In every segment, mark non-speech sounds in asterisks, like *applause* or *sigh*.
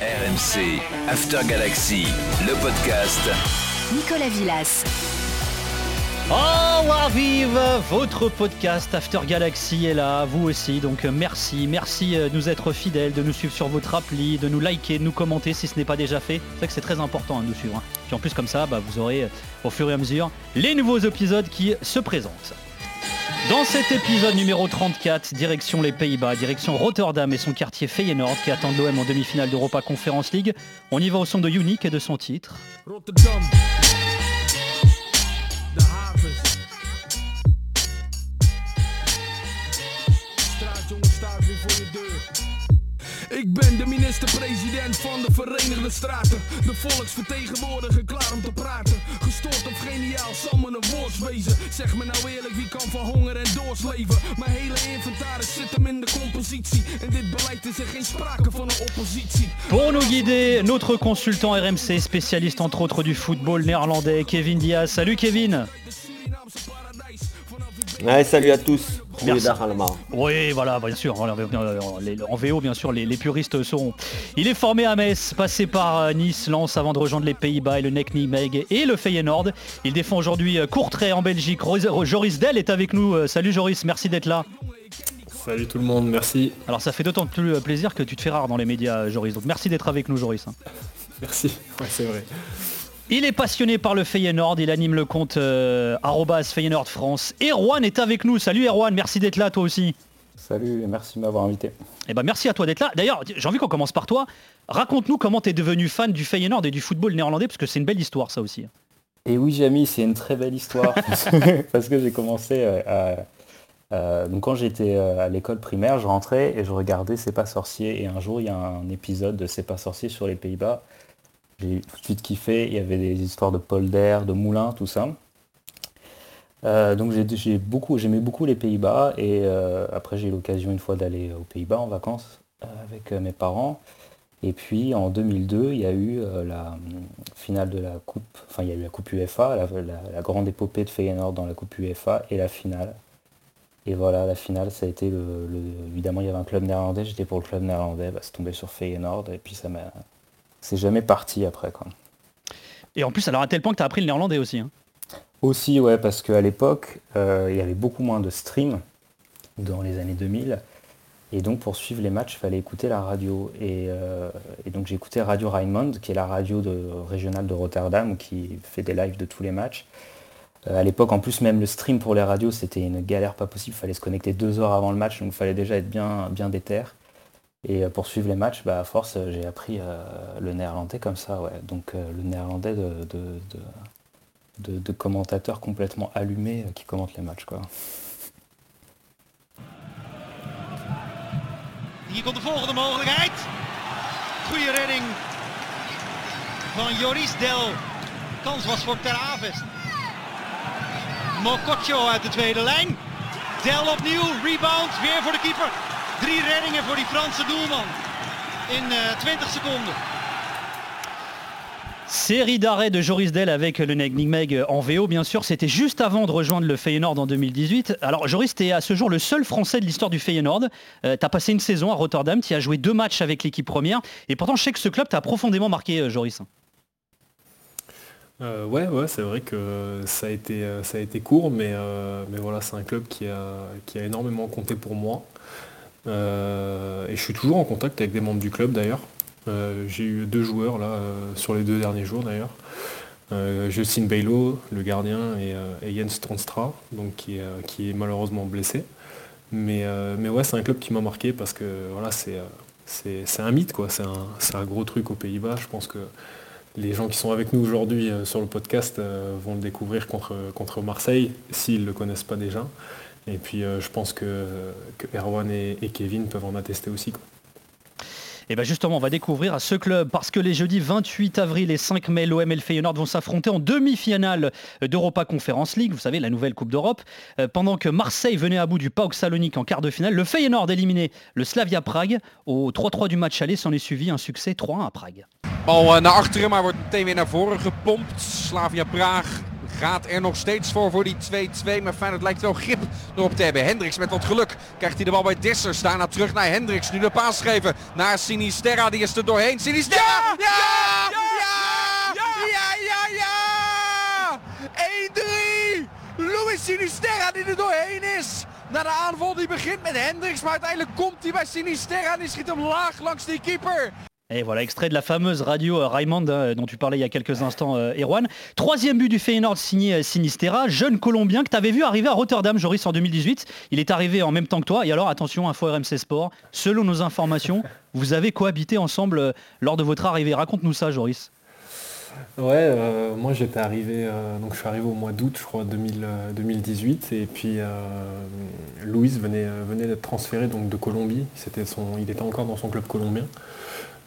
RMC, After Galaxy, le podcast. Nicolas Villas. Oh, vive Votre podcast After Galaxy est là, vous aussi. Donc merci, merci euh, de nous être fidèles, de nous suivre sur votre appli, de nous liker, de nous commenter si ce n'est pas déjà fait. C'est vrai que c'est très important hein, de nous suivre. hein. Puis en plus comme ça, bah, vous aurez euh, au fur et à mesure les nouveaux épisodes qui se présentent. Dans cet épisode numéro 34, direction les Pays-Bas, direction Rotterdam et son quartier Feyenoord qui attend l'OM en demi-finale d'Europa Conference League. On y va au son de Unique et de son titre. Ik ben de minister-president van de Verenigde Staten. De volksvertegenwoordiger klaar om te praten. Gestoord of geniaal zal me een woord wezen. Zeg me nou eerlijk, wie kan van honger en doorsleven? Mijn hele inventaris zit hem in de compositie. In dit beleid is er geen sprake van een oppositie. Pour nous guider, notre consultant RMC, spécialiste entre autres du football néerlandais, Kevin Diaz. Salut Kevin Ouais, salut à tous. Merci. Oui, voilà, bien sûr. euh, En VO, bien sûr, les, les puristes sauront. Il est formé à Metz, passé par euh, Nice, Lens, avant de rejoindre les Pays-Bas et le Nek Nijmegen et le Feyenoord. Il défend aujourd'hui euh, Courtrai en Belgique. Joris Dell est avec nous. Salut Joris, merci d'être là. Salut tout le monde, merci. Alors ça fait d'autant plus plaisir que tu te fais rare dans les médias, Joris. Donc merci d'être avec nous, Joris. hein. Merci, ouais, c'est vrai. Il est passionné par le Feyenoord, il anime le compte euh, Feyenoord France. Erwan est avec nous. Salut Erwan, merci d'être là toi aussi. Salut et merci de m'avoir invité. Eh ben merci à toi d'être là. D'ailleurs, j'ai envie qu'on commence par toi. Raconte-nous comment tu es devenu fan du Feyenoord et du football néerlandais, parce que c'est une belle histoire ça aussi. Et oui, Jamy, c'est une très belle histoire *laughs* *laughs* parce que j'ai commencé euh, à, à- donc quand j'étais euh, à l'école primaire, je rentrais et je regardais C'est pas sorcier et un jour il y a un épisode de C'est pas sorcier sur les Pays-Bas. J'ai tout de suite kiffé. Il y avait des histoires de polder, de moulins, tout ça. Euh, donc j'ai beaucoup, j'aimais beaucoup les Pays-Bas et euh, après j'ai eu l'occasion une fois d'aller aux Pays-Bas en vacances euh, avec mes parents. Et puis en 2002, il y a eu la finale de la coupe, enfin il y a eu la coupe UEFA, la, grande épopée de Feyenoord dans la coupe UEFA et la finale. Et voilà, la finale, ça a été le, le- évidemment il y avait un club néerlandais, j'étais pour le club néerlandais, bah, c'est tombé sur Feyenoord et puis ça m'a, c'est jamais parti après quoi. Et en plus, alors à tel point que tu as appris le néerlandais aussi. hein. Aussi, ouais, parce qu'à l'époque, euh, il y avait beaucoup moins de streams dans les années 2000. Et donc, pour suivre les matchs, il fallait écouter la radio. Et, euh, et donc, j'ai écouté Radio Rijnmond, qui est la radio de, régionale de Rotterdam, qui fait des lives de tous les matchs. Euh, à l'époque, en plus, même le stream pour les radios, c'était une galère pas possible. Il fallait se connecter deux heures avant le match, donc il fallait déjà être bien, bien déter. Et euh, pour suivre les matchs, bah, à force, euh, j'ai appris euh, le néerlandais comme ça, ouais. Donc, le néerlandais de- de- de, de, commentateurs complètement allumés qui commentent les matchs. Quoi. Hier komt de volgende mogelijkheid. Goede redding van Joris Del. Kans was voor Ter Avest. Mokotjo uit de tweede lijn. Del opnieuw, rebound, weer voor de keeper. Drie reddingen voor die Franse doelman. In eh, 20 seconden. Série d'arrêts de Joris Dell avec le Nijmegen en VO, bien sûr. C'était juste avant de rejoindre le Feyenoord en 2018. Alors Joris, tu es à ce jour le seul Français de l'histoire du Feyenoord. tu as passé une saison à Rotterdam, tu as joué deux matchs avec l'équipe première. Et pourtant, je sais que ce club t'a profondément marqué, euh, Joris. Euh, ouais, ouais, c'est vrai que ça a été, euh, ça a été court, mais, euh, mais voilà, c'est un club qui a, qui a énormément compté pour moi. Euh, et je suis toujours en contact avec des membres du club d'ailleurs. Euh, J'ai eu deux joueurs là euh, sur les deux derniers jours d'ailleurs. Justin Baylo, le gardien, et, Jens Stronstra, donc qui est, malheureusement blessé. Mais, mais ouais, c'est un club qui m'a marqué parce que voilà, c'est c'est un mythe, quoi. C'est un, gros truc aux Pays-Bas. Je pense que les gens qui sont avec nous aujourd'hui sur le podcast vont le découvrir contre, contre Marseille, s'ils ne le connaissent pas déjà. Et puis euh, je pense que, que Erwan et, et Kevin peuvent en attester aussi. quoi. Et bien justement, on va découvrir ce club parce que les jeudis 28 avril et 5 mai, l'OM et le Feyenoord vont s'affronter en demi-finale d'Europa Conference League, vous savez, la nouvelle Coupe d'Europe. Euh, Pendant que Marseille venait à bout du PAOK Salonique en quart de finale, le Feyenoord éliminait le Slavia Prague. Au 3-3 du match aller s'en est suivi un succès 3-1 à Prague. Bal eh, naar achteren, maar wordt meteen weer naar voren gepompt. Slavia Praag gaat er nog steeds voor voor die 2-2. Maar Feyenoord lijkt wel grip erop te hebben. Hendricks met wat geluk krijgt hij de bal bij Dissers. Daarna terug naar Hendricks. Nu de paas geven naar Sinisterra. Die is er doorheen. Sinisterra! Ja! Ja! Ja! Ja! Ja! 1-3! Luis Sinisterra die er doorheen is. Na de aanval die begint met Hendricks. Maar uiteindelijk komt hij bij Sinisterra. En die schiet hem laag langs die keeper. Et voilà, extrait de la fameuse radio euh, Raymond hein, dont tu parlais il y a quelques instants, euh, Erwan. Troisième but du Feyenoord signé euh, Sinistera, jeune Colombien que tu avais vu arriver à Rotterdam, Joris, en 2018. Il est arrivé en même temps que toi. Et alors, attention, info RMC Sport, selon nos informations, *laughs* vous avez cohabité ensemble lors de votre arrivée. Raconte-nous ça, Joris. Ouais, moi j'étais arrivé, donc je suis arrivé au mois d'août, je crois, 2000, euh, 2018, et puis Louise venait, venait d'être transféré donc de Colombie. C'était son, il était encore dans son club colombien.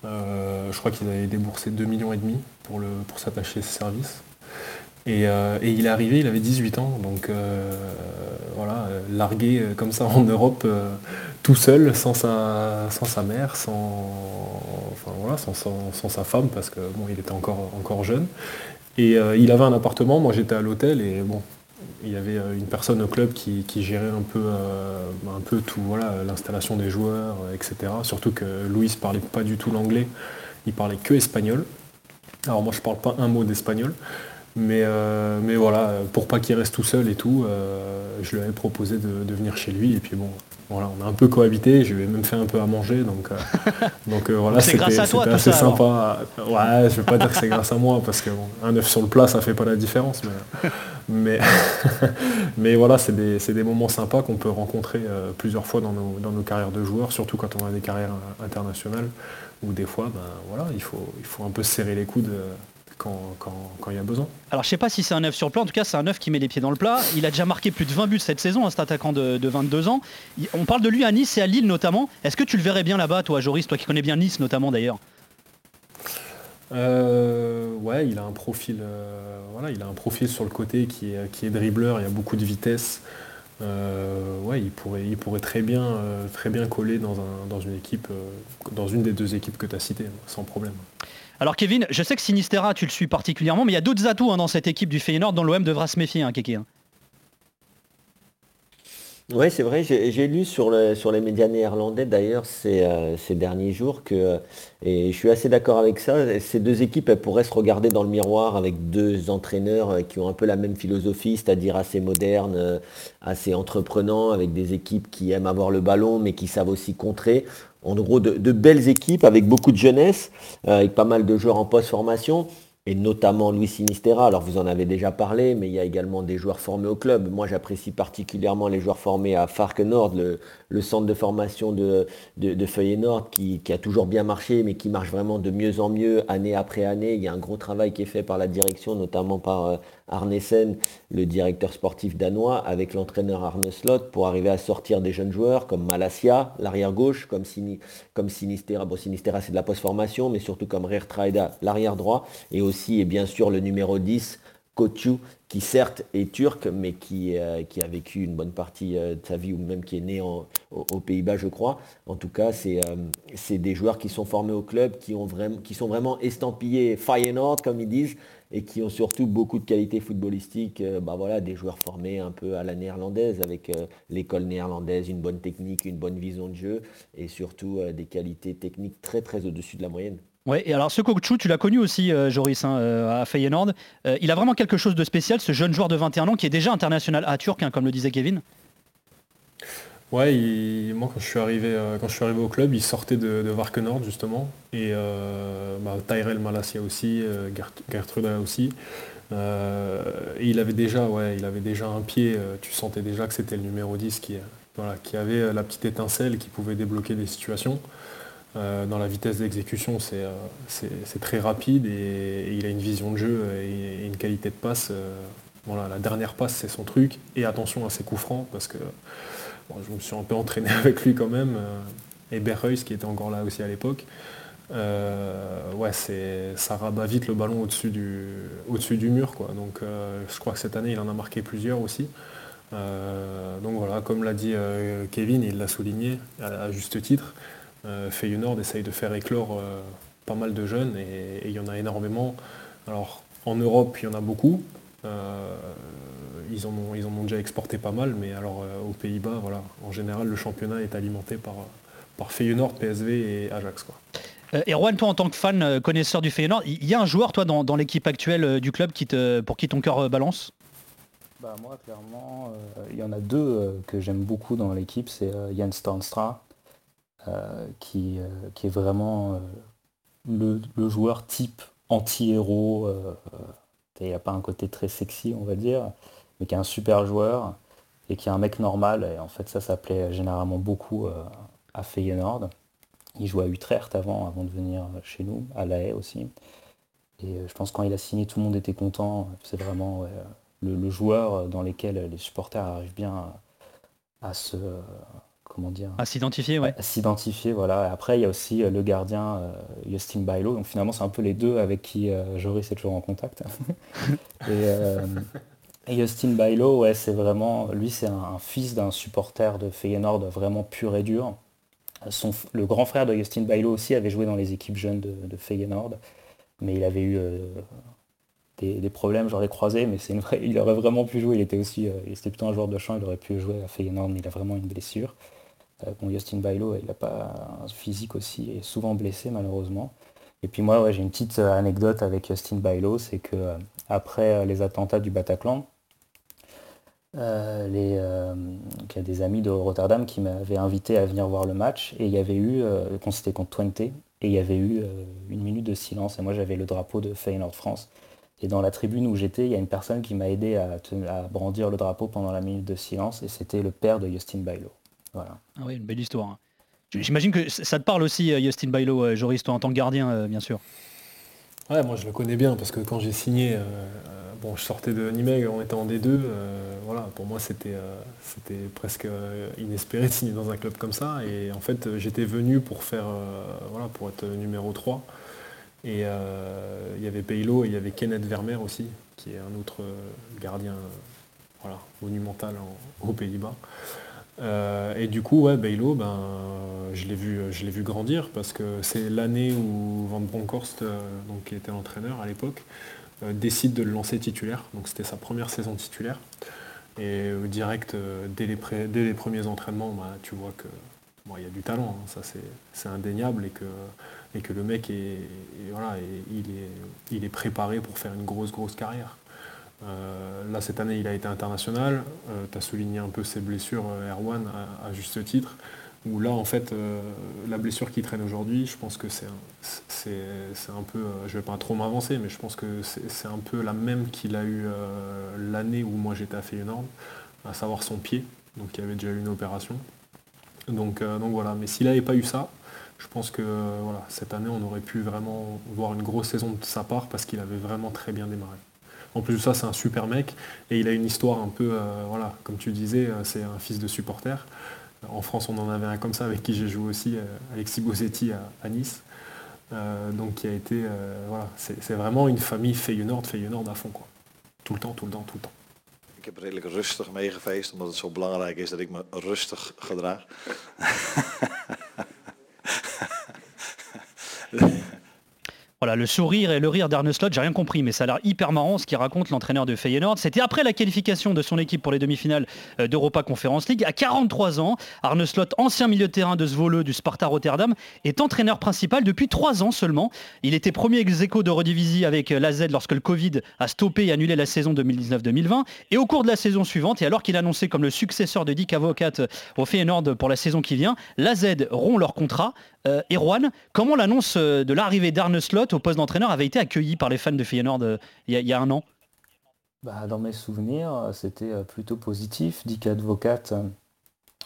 Euh, je crois qu'il avait déboursé 2 millions et demi pour, le, pour s'attacher ce service. Et, euh, et il est arrivé, il avait 18 ans, donc euh, voilà, largué comme ça en Europe, tout seul, sans sa, sans sa mère, sans, enfin, voilà, sans, sans- sans sa femme, parce que bon, était encore, encore jeune. Et il avait un appartement, moi j'étais à l'hôtel, et bon, il y avait euh, une personne au club qui, gérait un peu, euh, un peu tout, voilà, l'installation des joueurs, euh, etc. Surtout que Louis parlait pas du tout l'anglais, il parlait que espagnol. Alors moi je parle pas un mot d'espagnol, mais, euh, mais voilà, pour pas qu'il reste tout seul et tout, je lui avais proposé de, de venir chez lui et puis bon, voilà, on a un peu cohabité, je lui ai même fait un peu à manger, donc, euh, *laughs* donc euh, voilà, c'était assez ça, sympa. Ouais, je vais pas dire que c'est grâce à moi parce que bon, un œuf sur le plat, ça fait pas la différence, mais, mais, *laughs* mais voilà, c'est des, des moments sympas qu'on peut rencontrer euh, plusieurs fois dans nos, dans nos carrières de joueurs, surtout quand on a des carrières internationales, où des fois, ben, voilà, il, faut, il faut un peu se serrer les coudes quand, quand- quand il y a besoin. Alors je sais pas si c'est un œuf sur le plat, en tout cas c'est un œuf qui met les pieds dans le plat. Il a déjà marqué plus de 20 buts cette saison, hein, cet attaquant de, de 22 ans. On parle de lui à Nice et à Lille notamment. Est-ce que tu le verrais bien là-bas, toi Joris, toi qui connais bien Nice notamment d'ailleurs Euh, ouais, il a un profil, euh, voilà, il a un profil sur le côté qui est, qui est dribbleur, il y a beaucoup de vitesse. Euh, ouais, il pourrait, il pourrait très bien, très bien coller dans, un, dans une équipe, dans une des deux équipes que tu as citées, sans problème. Alors Kevin, je sais que Sinistera tu le suis particulièrement, mais il y a d'autres atouts hein, dans cette équipe du Feyenoord dont l'OM devra se méfier, hein, Kéké. Oui, c'est vrai, j'ai lu sur, le- sur les médias néerlandais d'ailleurs ces, euh, derniers jours que, et je suis assez d'accord avec ça, ces deux équipes elles pourraient se regarder dans le miroir avec deux entraîneurs euh, qui ont un peu la même philosophie, c'est-à-dire assez modernes, euh, assez entreprenants, avec des équipes qui aiment avoir le ballon mais qui savent aussi contrer. En gros, de, belles équipes avec beaucoup de jeunesse, euh, avec pas mal de joueurs en post-formation et notamment Luis Sinistera. Alors vous en avez déjà parlé, mais il y a également des joueurs formés au club. Moi j'apprécie particulièrement les joueurs formés à Farkenord, le, le centre de formation de, de, Feyenoord, qui, qui a toujours bien marché, mais qui marche vraiment de mieux en mieux année après année. Il y a un gros travail qui est fait par la direction, notamment par euh, Arnesen, le directeur sportif danois, avec l'entraîneur Arne Slot, pour arriver à sortir des jeunes joueurs comme Malasia, l'arrière gauche, comme, Sini, Sinistera. Bon, Sinistera c'est de la post-formation, mais surtout comme Reertraida, l'arrière droit, et aussi et bien sûr le numéro 10, Kotu, qui certes est turc, mais qui, euh, qui a vécu une bonne partie euh, de sa vie, ou même qui est né en- au- aux Pays-Bas, je crois. En tout cas, c'est euh, des joueurs qui sont formés au club, qui, ont vraiment, qui sont vraiment estampillés Feyenoord, comme ils disent, et qui ont surtout beaucoup de qualités footballistiques. euh, bah voilà, des joueurs formés un peu à la néerlandaise, avec l'école néerlandaise, une bonne technique, une bonne vision de jeu, et surtout des qualités techniques très très au-dessus de la moyenne. Ouais, et alors ce Kokchu, tu l'as connu aussi, euh, Joris, hein, euh, à Feyenoord. Euh, il a vraiment quelque chose de spécial, ce jeune joueur de 21 ans qui est déjà international à Turc, hein, comme le disait Kevin. Ouais, moi quand je suis arrivé, quand je suis arrivé au club, il sortait de, Varkenord justement, et bah, Tyrell Malasia aussi, Gert- Gertruda aussi. Et il avait déjà, ouais, il avait déjà un pied. tu sentais déjà que c'était le numéro 10 qui, avait la petite étincelle qui pouvait débloquer des situations. Euh, dans la vitesse d'exécution, c'est euh, très rapide et, il a une vision de jeu et, une qualité de passe. euh, la dernière passe, c'est son truc. Et attention à ses coups francs parce que je me suis un peu entraîné *laughs* avec lui quand même. et Berreus qui était encore là aussi à l'époque. Ouais, ça rabat vite le ballon au-dessus du, mur. Donc je crois que cette année, il en a marqué plusieurs aussi. Donc voilà, comme l'a dit Kevin, il l'a souligné à juste titre. Euh, Feyenoord essaye de faire éclore euh, pas mal de jeunes et et il y en a énormément. Alors en Europe, il y en a beaucoup. ils, en ont, ils en ont déjà exporté pas mal, mais alors aux Pays-Bas, voilà, en général, le championnat est alimenté par, par Feyenoord, PSV et Ajax. Quoi. Erwan, toi en tant que fan connaisseur du Feyenoord, il y a un joueur toi dans, l'équipe actuelle du club qui te, pour qui ton cœur balance? Bah, Moi clairement, il y en a deux que j'aime beaucoup dans l'équipe, c'est Jens Stornstra euh, qui, euh, qui, est vraiment euh, le, joueur type anti-héros. il n'y a pas un côté très sexy, on va dire, mais qui est un super joueur et qui est un mec normal. Et en fait, ça s'appelait généralement beaucoup à Feyenoord. Il jouait à Utrecht avant, avant de venir chez nous, à La Haye aussi. Et je pense quand il a signé, tout le monde était content. C'est vraiment le, joueur dans lequel les supporters arrivent bien à se, comment dire À s'identifier, ouais. À s'identifier, voilà. après, il y a aussi euh, le gardien euh, Justin Bailo. Donc finalement, c'est un peu les deux avec qui euh, Joris est toujours en contact. *laughs* et, Justin Bailo, ouais, c'est vraiment, lui, c'est un, fils d'un supporter de Feyenoord vraiment pur et dur. Son, le grand frère de Justin Bailo aussi avait joué dans les équipes jeunes de, Feyenoord, mais il avait eu des, problèmes, j'aurais croisé, mais c'est une il aurait vraiment pu jouer. Il était aussi, il était plutôt un joueur de champ, il aurait pu jouer à Feyenoord, mais il a vraiment une blessure. Euh, bon, Justin Bailo, il n'a pas un physique aussi, et souvent blessé malheureusement. Et puis moi, j'ai une petite euh, anecdote avec Justin Bailo, c'est que euh, après les attentats du Bataclan, il y a des amis de Rotterdam qui m'avaient invité à venir voir le match et il y avait eu, quand c'était contre Twente, et il y avait eu une minute de silence et moi j'avais le drapeau de Feyenoord France. Et dans la tribune où j'étais, il y a une personne qui m'a aidé à, brandir le drapeau pendant la minute de silence et c'était le père de Justin Bailo. Voilà. Ah oui, une belle histoire. Hein. J'imagine que ça te parle aussi, euh, Justin Bailo, euh, Joris, toi en tant que gardien, euh, bien sûr. Ouais, moi je le connais bien parce que quand j'ai signé, bon, je sortais de Nimeg, on était en D2. voilà, pour moi c'était c'était presque inespéré de signer dans un club comme ça. Et en fait, j'étais venu pour faire, voilà, pour être numéro 3. Et il y avait Bailo et il y avait Kenneth Vermeer aussi, qui est un autre gardien voilà, monumental aux Pays-Bas. Euh, et du coup, ouais, ben, je l'ai vu, je vu grandir parce que c'est l'année où Van Bronckhorst, euh, donc, qui était l'entraîneur à l'époque, euh, décide de le lancer titulaire. Donc c'était sa première saison titulaire. Et direct, dès les, dès, les premiers entraînements, bah, tu vois que il y a du talent, hein. ça c'est indéniable et que, et que le mec est, voilà, il, est, il est préparé pour faire une grosse grosse carrière. Euh, là, cette année, il a été international. Euh, tu as souligné un peu ses blessures, euh, Erwan, à, juste titre. Où là, en fait, la blessure qui traîne aujourd'hui, je pense que c'est un, peu, je vais pas trop m'avancer, mais je pense que c'est un peu la même qu'il a eu l'année où moi j'étais à Feyenoord, à savoir son pied, donc il avait déjà eu une opération. Donc, voilà, mais s'il n'avait pas eu ça, je pense que cette année, on aurait pu vraiment voir une grosse saison de sa part parce qu'il avait vraiment très bien démarré. En plus de ça, c'est un super mec et il a une histoire un peu, euh, voilà, comme tu disais, euh, c'est un fils de supporter. En France, on en avait un comme ça avec qui j'ai joué aussi, euh, Alexis Bossetti à, Nice. donc qui a été, voilà, c'est vraiment une famille Feyenoord, Feyenoord à fond quoi. Tout le temps, tout le temps, tout le temps. Ik heb redelijk rustig meegefeest, omdat het zo belangrijk is dat ik me rustig gedraag. *laughs* Voilà, le sourire et le rire d'Arne Slot, j'ai rien compris, mais ça a l'air hyper marrant ce qu'il raconte l'entraîneur de Feyenoord. C'était après la qualification de son équipe pour les demi-finales euh, d'Europa Conference League. À 43 ans, Arne Slot, ancien milieu de terrain de Zwolle du Sparta Rotterdam, est entraîneur principal depuis 3 ans seulement. Il était premier ex de Redivisie avec euh, l'AZ lorsque le Covid a stoppé et annulé la saison 2019-2020. Et au cours de la saison suivante, et alors qu'il annonçait comme le successeur de Dick Avocat euh, au Feyenoord pour la saison qui vient, l'AZ rompt leur contrat. Euh, Erwan, comment l'annonce de l'arrivée d'Arne Slot au poste d'entraîneur avait été accueilli par les fans de Feyenoord euh, il y, a un an bah, Dans mes souvenirs, c'était euh, plutôt positif. Dick Advocat,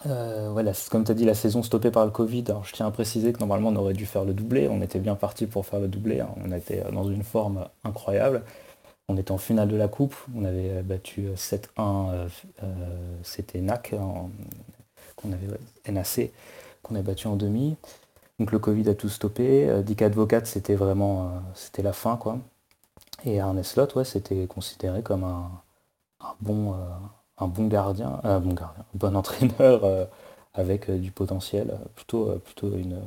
euh, voilà, comme tu as dit, la saison stoppée par le Covid. Alors, je tiens à préciser que normalement on aurait dû faire le doublé. On était bien parti pour faire le doublé. Hein. On était dans une forme incroyable. On était en finale de la coupe. On avait battu 7-1. c'était NAC, qu'on avait NAC, qu'on a battu en demi. Donc le Covid a tout stoppé. Euh, Dick Advocat, c'était vraiment euh, la fin. quoi. Et Ernest Slot, ouais, c'était considéré comme un, bon, euh, un bon gardien, un bon gardien, bon *laughs* entraîneur avec du potentiel, plutôt, plutôt une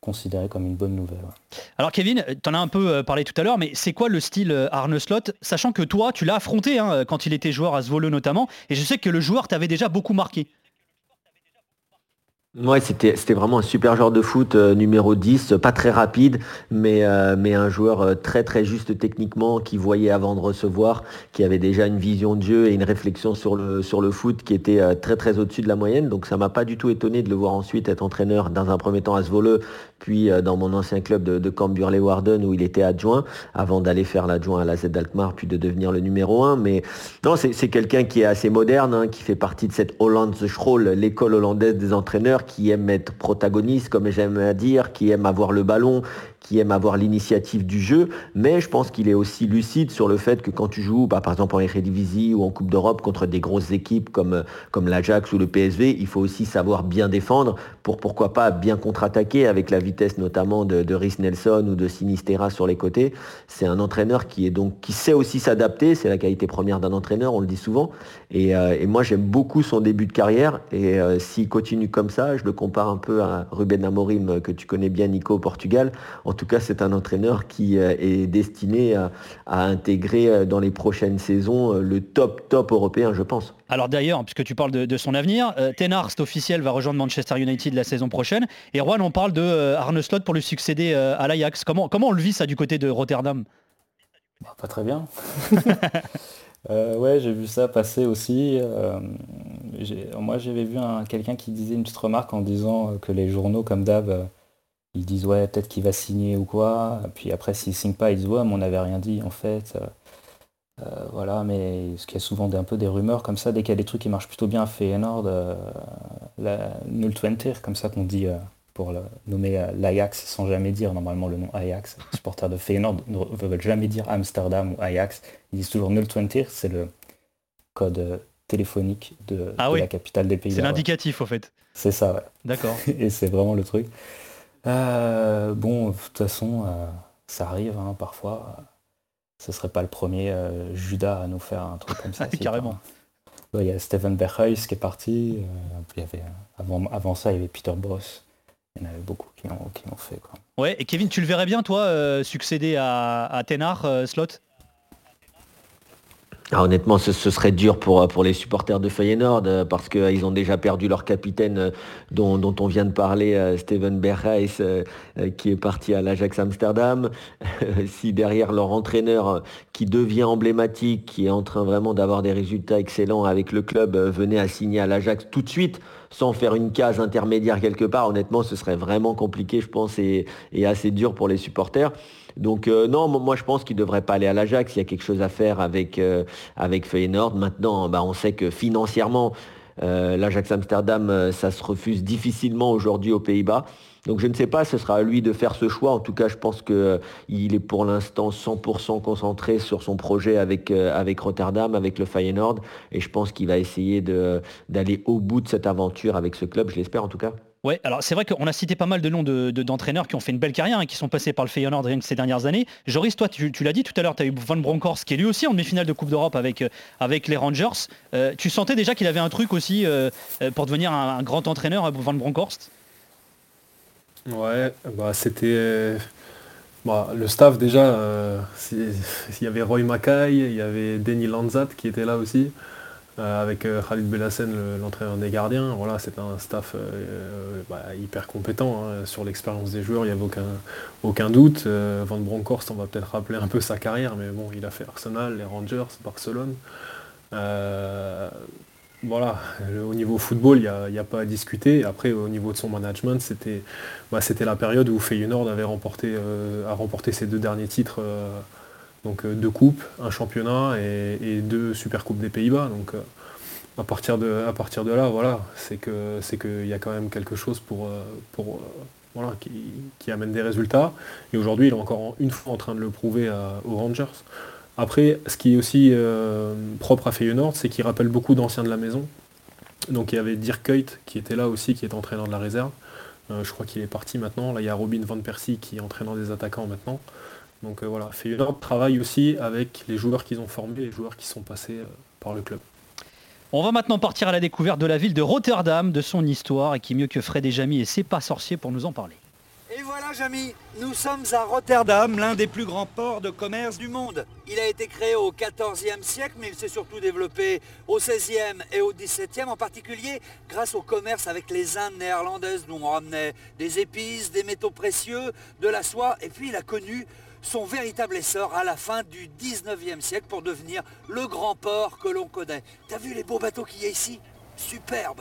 considéré comme une bonne nouvelle. Alors Kevin, tu en as un peu parlé tout à l'heure, mais c'est quoi le style Arne Slot Sachant que toi, tu l'as affronté hein, quand il était joueur à Zwolle notamment, et je sais que le joueur t'avait déjà beaucoup marqué. Ouais, c'était, vraiment un super joueur de foot euh, numéro 10, pas très rapide, mais, euh, mais un joueur euh, très très juste techniquement, qui voyait avant de recevoir, qui avait déjà une vision de jeu et une réflexion sur le, sur le foot qui était très très au-dessus de la moyenne. Donc ça m'a pas du tout étonné de le voir ensuite être entraîneur dans un premier temps à Zwolle, puis dans mon ancien club de, de Cambuur-Leeuwarden où il était adjoint, avant d'aller faire l'adjoint à la Z d'Alkmaar, puis de devenir le numéro 1. Mais non, c'est, quelqu'un qui est assez moderne, hein, qui fait partie de cette Hollandse School, l'école hollandaise des entraîneurs qui aime être protagoniste, comme j'aime à dire, qui aime avoir le ballon, qui aime avoir l'initiative du jeu, mais je pense qu'il est aussi lucide sur le fait que quand tu joues, bah, par exemple en Eredivisie ou en Coupe d'Europe contre des grosses équipes comme, comme l'Ajax ou le PSV, il faut aussi savoir bien défendre pour pourquoi pas bien contre-attaquer avec la vitesse notamment de, de Rhys Nelson ou de Sinistera sur les côtés. C'est un entraîneur qui est donc qui sait aussi s'adapter, c'est la qualité première d'un entraîneur, on le dit souvent. Et, euh, moi j'aime beaucoup son début de carrière et euh, s'il continue comme ça, je le compare un peu à Ruben Amorim que tu connais bien Nico au Portugal. Tout cas, c'est un entraîneur qui euh, est destiné à, intégrer euh, dans les prochaines saisons euh, le top top européen, je pense. Alors d'ailleurs, puisque tu parles de, son avenir, Tenard, c'est officiel, va rejoindre Manchester United la saison prochaine. Et Juan, on parle de Arne Slot pour lui succéder à l'Ajax. Comment, comment on le vit ça du côté de Rotterdam? Bah, Pas très bien. *laughs* ouais, j'ai vu ça passer aussi. moi, j'avais vu quelqu'un qui disait une petite remarque en disant que les journaux, comme d'hab, ils disent ouais peut-être qu'il va signer ou quoi. Puis après s'il signe pas, ils disent ouais mais on n'avait rien dit en fait. Euh, euh, voilà, mais ce qu'il y a souvent un peu des rumeurs comme ça, dès qu'il y a des trucs qui marchent plutôt bien à Feyenoord, euh, la 020, comme ça qu'on dit pour le, nommer l'Ajax sans jamais dire normalement le nom Ajax. Les supporters de Feyenoord ne veulent jamais dire Amsterdam ou Ajax. Ils disent toujours 020, c'est le code téléphonique de, ah la capitale des pays. C'est l'indicatif au fait. C'est ça, ouais. D'accord. *laughs* Et c'est vraiment le truc. Euh, bon, de toute façon, euh, ça arrive hein, parfois. Ce serait pas le premier euh, Judas à nous faire un truc comme ça. *laughs* Carrément. Il y a Steven Berhuis qui est parti. il y avait, avant, avant ça, il y avait Peter Boss. Il y en avait beaucoup qui l'ont fait. Quoi. Ouais, et Kevin, tu le verrais bien, toi, succéder à, à Tenar, Slot? Ah, honnêtement, ce, serait dur pour, pour les supporters de Feyenoord euh, parce qu'ils euh, ont déjà perdu leur capitaine euh, dont, on vient de parler, Steven Berghuis, qui est parti à l'Ajax Amsterdam. *laughs* si derrière leur entraîneur qui devient emblématique, qui est en train vraiment d'avoir des résultats excellents avec le club, venait à signer à l'Ajax tout de suite, sans faire une case intermédiaire quelque part, honnêtement, ce serait vraiment compliqué, je pense, et assez dur pour les supporters. Donc euh, non, moi je pense qu'il ne devrait pas aller à l'Ajax. Il y a quelque chose à faire avec, euh, avec Feyenoord. Maintenant, bah, on sait que financièrement, euh, l'Ajax Amsterdam, ça se refuse difficilement aujourd'hui aux Pays-Bas. Donc je ne sais pas, ce sera à lui de faire ce choix. En tout cas, je pense qu'il est pour l'instant 100% concentré sur son projet avec, avec Rotterdam, avec le Feyenoord. Et je pense qu'il va essayer d'aller au bout de cette aventure avec ce club, je l'espère en tout cas. Ouais, alors c'est vrai qu'on a cité pas mal de noms d'entraîneurs qui ont fait une belle carrière et hein, qui sont passés par le Feyenoord ces dernières années. Joris, toi, tu, l'as dit tout à l'heure, tu as eu Van Bronckhorst qui est lui aussi en demi-finale de Coupe d'Europe avec, euh, avec les Rangers. Euh, tu sentais déjà qu'il avait un truc aussi euh, pour devenir un, grand entraîneur, Van Bronckhorst? Ouais, bah c'était... Bah, le staff déjà, il y avait Roy Mackay, il y avait Denis Lanzat qui était là aussi. Euh, avec euh, Khalid Bellassen, l'entraîneur des gardiens. Voilà, c'est un staff euh, bah, hyper compétent hein. sur l'expérience des joueurs, il n'y avait aucun, aucun doute. Van Bronckhorst, on va peut-être rappeler un peu sa carrière, mais bon, il a fait Arsenal, les Rangers, Barcelone. voilà, au niveau football, il n'y a, pas à discuter. Après, au niveau de son management, c'était bah, la période où Feyenoord avait remporté, a remporté ses deux derniers titres donc euh, deux coupes, un championnat et, deux super coupes des Pays-Bas. Donc euh, à partir de, là, c'est que qu'il y a quand même quelque chose pour, euh, voilà, qui, amène des résultats. Et aujourd'hui, il est encore une fois en train de le prouver aux Rangers. Après, ce qui est aussi propre à Feyenoord, c'est qu'il rappelle beaucoup d'anciens de la maison. Donc il y avait Dirk Kuyt qui était là aussi, qui est entraîneur de la réserve. je crois qu'il est parti maintenant. Là, il y a Robin Van Persie qui est entraîneur des attaquants maintenant. Donc euh, voilà, Feyenoord travaille aussi avec les joueurs qu'ils ont formés, les joueurs qui sont passés euh, par le club. On va maintenant partir à la découverte de la ville de Rotterdam, de son histoire, et qui mieux que Fred et Jamy et c'est pas sorcier pour nous en parler. Et voilà amis, nous sommes à Rotterdam, l'un des plus grands ports de commerce du monde. Il a été créé au XIVe siècle, mais il s'est surtout développé au XVIe et au XVIIe, en particulier grâce au commerce avec les Indes néerlandaises, dont on ramenait des épices, des métaux précieux, de la soie, et puis il a connu son véritable essor à la fin du 19e siècle pour devenir le grand port que l'on connaît. T'as vu les beaux bateaux qu'il y a ici? Superbe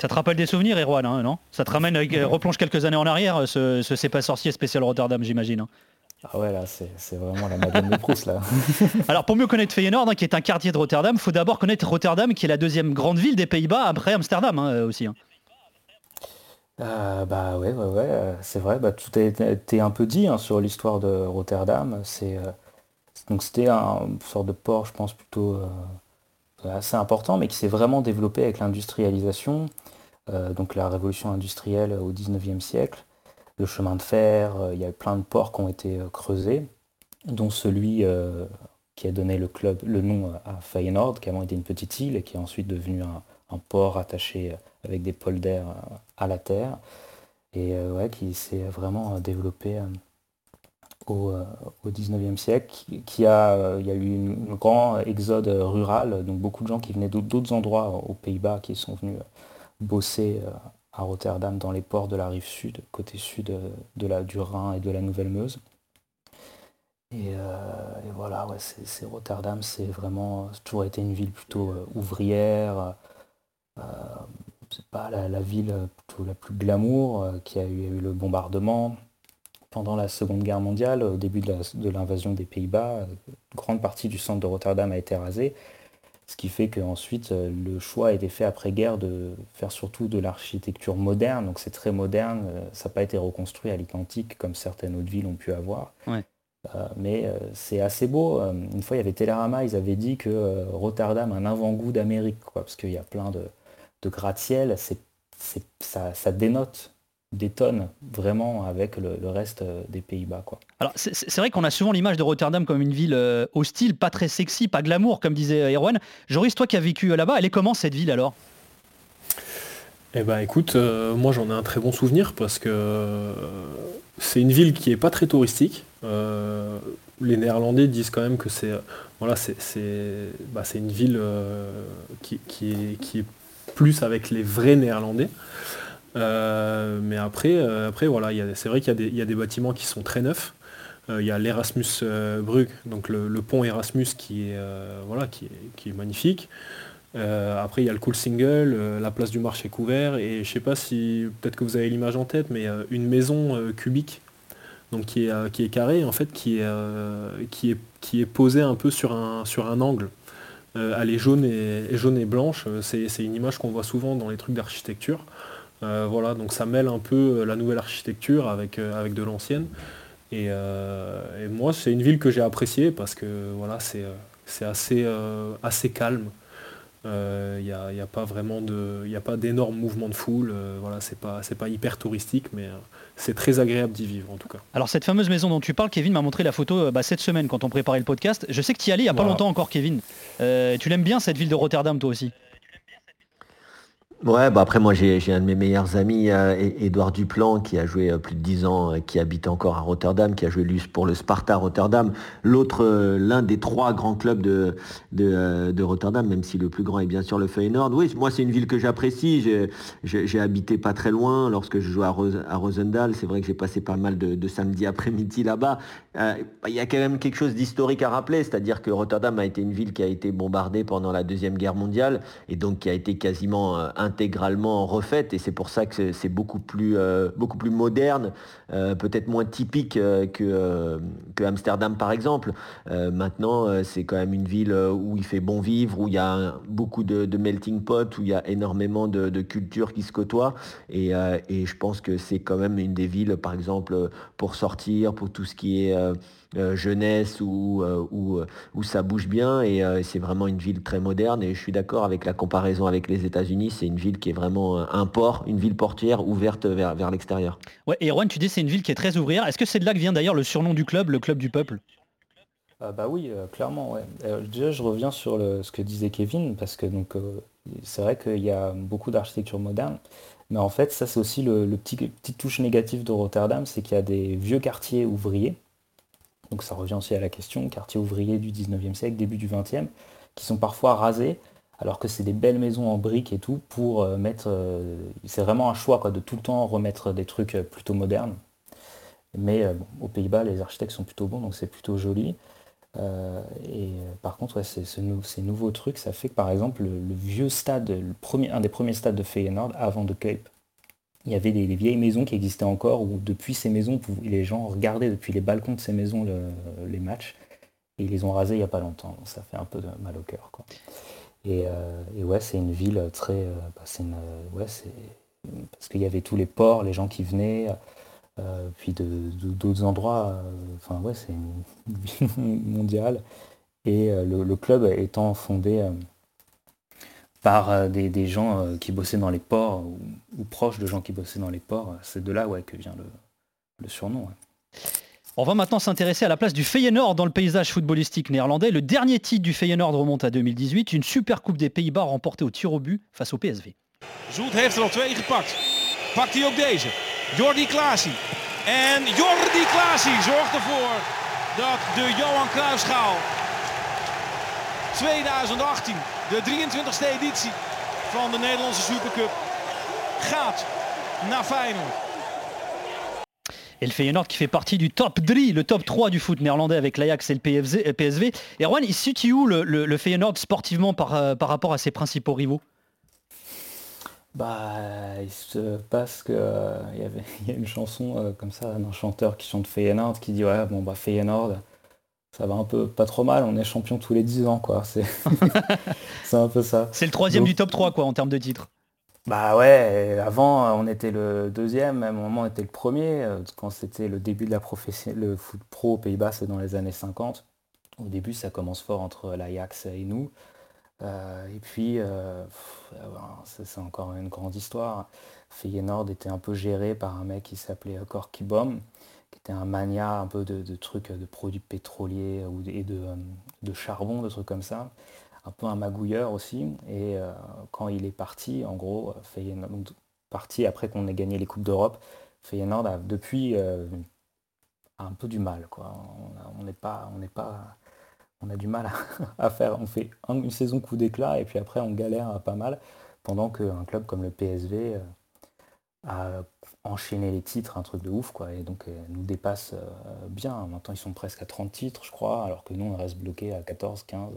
Ça te rappelle des souvenirs, Erwan, hein, non? Ça te ramène, euh, replonge quelques années en arrière, ce, ce C'est pas sorcier spécial Rotterdam, j'imagine. hein. Ah ouais, là, c'est c'est vraiment la Madeleine de Proust, là. *laughs* Alors pour mieux connaître Feyenoord, hein, qui est un quartier de Rotterdam, faut d'abord connaître Rotterdam, qui est la deuxième grande ville des Pays-Bas après Amsterdam hein, euh, aussi. hein. Euh, bah ouais, ouais, ouais, euh, c'est vrai, bah, tout a été un peu dit hein, sur l'histoire de Rotterdam. C'est, euh, donc c'était un- une sorte de port, je pense, plutôt euh, assez important, mais qui s'est vraiment développé avec l'industrialisation, donc la révolution industrielle au 19e siècle, le chemin de fer, il y a eu plein de ports qui ont été creusés, dont celui qui a donné le club, le nom à Feyenoord, qui avant était une petite île et qui est ensuite devenu un, un port attaché avec des polders euh, à la terre et euh, ouais, qui s'est vraiment euh, développé au, au 19e siècle, qui, a, il y a eu un grand exode rural, donc beaucoup de gens qui venaient d'autres- endroits aux Pays-Bas qui sont venus bosser à Rotterdam dans les ports de la rive sud, côté sud de la, du Rhin et de la Nouvelle-Meuse. Et, et voilà, ouais, c'est Rotterdam, c'est vraiment toujours été une ville plutôt ouvrière. C'est pas la, la ville euh, plutôt la plus glamour, euh, qui a eu, a eu le bombardement pendant la Seconde Guerre mondiale, au début de l'invasion des Pays-Bas, euh, une grande partie du centre de Rotterdam a été rasée, ce qui fait qu'ensuite le choix a été fait après-guerre de faire surtout de l'architecture moderne, donc c'est très moderne, ça n'a pas été reconstruit à l'identique comme certaines autres villes ont pu avoir. Ouais. Euh, mais euh, c'est assez beau. Une fois, il y avait Télérama, ils avaient dit que euh, Rotterdam a un avant-goût d'Amérique, parce qu'il y a plein de, de gratte-ciel. C'est, c'est- ça, ça dénote, détonne vraiment avec le, le reste euh, des Pays-Bas. Quoi. Alors c'est c'est vrai qu'on a souvent l'image de Rotterdam comme une ville euh, hostile, pas très sexy, pas glamour, comme disait euh, Erwan. Joris, toi qui as vécu là-bas, elle est comment cette ville alors? Eh ben écoute, euh, moi j'en ai un très bon souvenir parce que euh, c'est une ville qui est pas très touristique. Euh, les Néerlandais disent quand même que c'est voilà, c'est c'est- bah, c'est une ville euh, qui, qui est, qui est plus avec les vrais Néerlandais. Euh, mais après, euh, après voilà, c'est vrai qu'il y, a des- bâtiments qui sont très neufs. Euh, il y a l'Erasmus Brugge, donc le, pont Erasmus qui est, voilà, qui est, magnifique. Après, il y a le Cool Single, la place du marché couvert, et je sais pas si, peut-être que vous avez l'image en tête, mais une maison cubique, donc qui est, qui est carrée, en fait, qui est, qui est, qui est posée un peu sur un, sur un angle. Euh, elle est jaune et, et blanche, Euh, c'est une image qu'on voit souvent dans les trucs d'architecture. Euh, voilà, donc ça mêle un peu la nouvelle architecture avec, avec de l'ancienne. Et, moi, c'est une ville que j'ai appréciée parce que voilà, c'est assez, assez calme. Il n'y a, y a pas vraiment de, il a pas d'énormes mouvements de foule. euh, voilà, c'est pas, pas hyper touristique, mais c'est très agréable d'y vivre en tout cas. Alors cette fameuse maison dont tu parles, Kevin m'a montré la photo euh, bah, cette semaine quand on préparait le podcast. Je sais que tu y allais il y a pas longtemps encore, Kevin. Euh, tu l'aimes bien cette ville de Rotterdam, toi aussi? Ouais, bah après moi j'ai un de mes meilleurs amis, euh, Édouard Duplan, qui a joué euh, plus de 10 ans, euh, qui habite encore à Rotterdam, qui a joué pour le Sparta Rotterdam, l'autre, euh, l'un des trois grands clubs de, de, de Rotterdam, même si le plus grand est bien sûr le Feyenoord. Oui, moi c'est une ville que j'apprécie, j'ai- habité pas très loin lorsque je jouais à, Ros- à Rosendal, c'est vrai que j'ai passé pas mal de, de samedis après-midi là-bas. Il y a quand même quelque chose d'historique à rappeler, c'est-à-dire que Rotterdam a été une ville qui a été bombardée pendant la Deuxième Guerre mondiale et donc qui a été quasiment intégralement refaite et c'est pour ça que c'est- beaucoup plus, euh, beaucoup plus moderne, euh, peut-être moins typique euh, que, Amsterdam par exemple. Maintenant, c'est quand même une ville où il fait bon vivre, où il y a beaucoup de, melting pot, où il y a énormément de, de cultures qui se côtoient et, et je pense que c'est quand même une des villes, par exemple, pour sortir, pour tout ce qui est jeunesse où, euh, où, euh, où ça bouge bien et euh, c'est vraiment une ville très moderne et je suis d'accord avec la comparaison avec les États-Unis, c'est une ville qui est vraiment euh, un port, une ville portière ouverte vers, vers l'extérieur. Ouais, et Erwan, tu dis c'est une ville qui est très ouvrière. Est-ce que c'est de là que vient d'ailleurs le surnom du club, le club du peuple? Ah bah oui, euh, clairement. Ouais. Euh, déjà, je reviens sur le- ce que disait Kevin, parce que donc euh, c'est vrai qu'il y a beaucoup d'architecture moderne, Mais en fait, ça c'est aussi le, petit, petite touche négative de Rotterdam, c'est qu'il y a des vieux quartiers ouvriers. Donc ça revient aussi à la question, quartiers ouvriers du 19e siècle, début du 20e, qui sont parfois rasés, alors que c'est des belles maisons en briques et tout, pour euh, mettre... Euh, c'est vraiment un choix quoi, de tout le temps remettre des trucs euh, plutôt modernes. Mais aux Pays-Bas, les architectes sont plutôt bons, donc c'est plutôt joli. et par contre, ces nouveaux trucs, ça fait que par exemple, le, vieux stade, un des premiers stades de Feyenoord, avant de Cape, il y avait des, vieilles maisons qui existaient encore, où depuis ces maisons, les gens regardaient depuis les balcons de ces maisons les matchs, et ils les ont rasés il n'y a pas longtemps. Ça fait un peu de mal au cœur. Euh, et, ouais, c'est une ville très. Euh, bah, euh, parce qu'il y avait tous les ports, les gens qui venaient, puis de, d'autres endroits. Enfin ouais, c'est une *laughs* ville mondiale. Et le, club étant fondé par des, gens qui bossaient dans les ports ou, proches de gens qui bossaient dans les ports, c'est de là ouais, que vient le, surnom. On va maintenant s'intéresser à la place du Feyenoord dans le paysage footballistique néerlandais. Le dernier titre du Feyenoord remonte à 2018, une super coupe des Pays-Bas remportée au tir au but face au PSV. Zoet heeft er al twee gepakt. Pakt hij ook deze? Jordi Klaasie. En Jordi Klaasie zorgt ervoor dat de Johan Cruijffschaal 2018, de 23e editie van de Nederlandse Supercup, gaat naar Feyenoord. Et le Feyenoord qui fait partie du top 3, le top 3 du foot néerlandais avec l'Ajax et le PSV. Et Rouen, il se situe où le, Feyenoord sportivement par, euh, par rapport à ses principaux rivaux? Bah, il se passe qu'il euh, *laughs* y, a une chanson euh, comme ça d'un chanteur qui chante Feyenoord qui dit ouais bon bah Feyenoord ça va un peu pas trop mal, on est champion tous les 10 ans quoi. *laughs* C'est un peu ça. C'est le troisième du top 3 quoi en termes de titres. Bah ouais, avant on était le deuxième, à un moment on était le premier, euh, quand c'était le début de la profession, le foot pro aux Pays-Bas, c'est dans les années 50. Au début ça commence fort entre l'Ajax et nous. Euh, et puis euh, c'est encore une grande histoire. Feyenoord était un peu géré par un mec qui s'appelait Corky Bom, qui était un mania un peu de, trucs de produits pétroliers et de, de charbon, de trucs comme ça un peu un magouilleur aussi. Et euh, quand il est parti, en gros, Feyenoord, parti après qu'on ait gagné les Coupes d'Europe, Feyenoord a depuis euh, un peu du mal. On n'est pas, on n'est pas, on a du mal à, *laughs* faire. On fait une saison coup d'éclat et puis après on galère pas mal. Pendant qu'un club comme le PSV euh, a enchaîné les titres, un truc de ouf, quoi, et donc nous dépasse bien. Maintenant ils sont presque à 30 titres, je crois, alors que nous on reste bloqué à 14, 15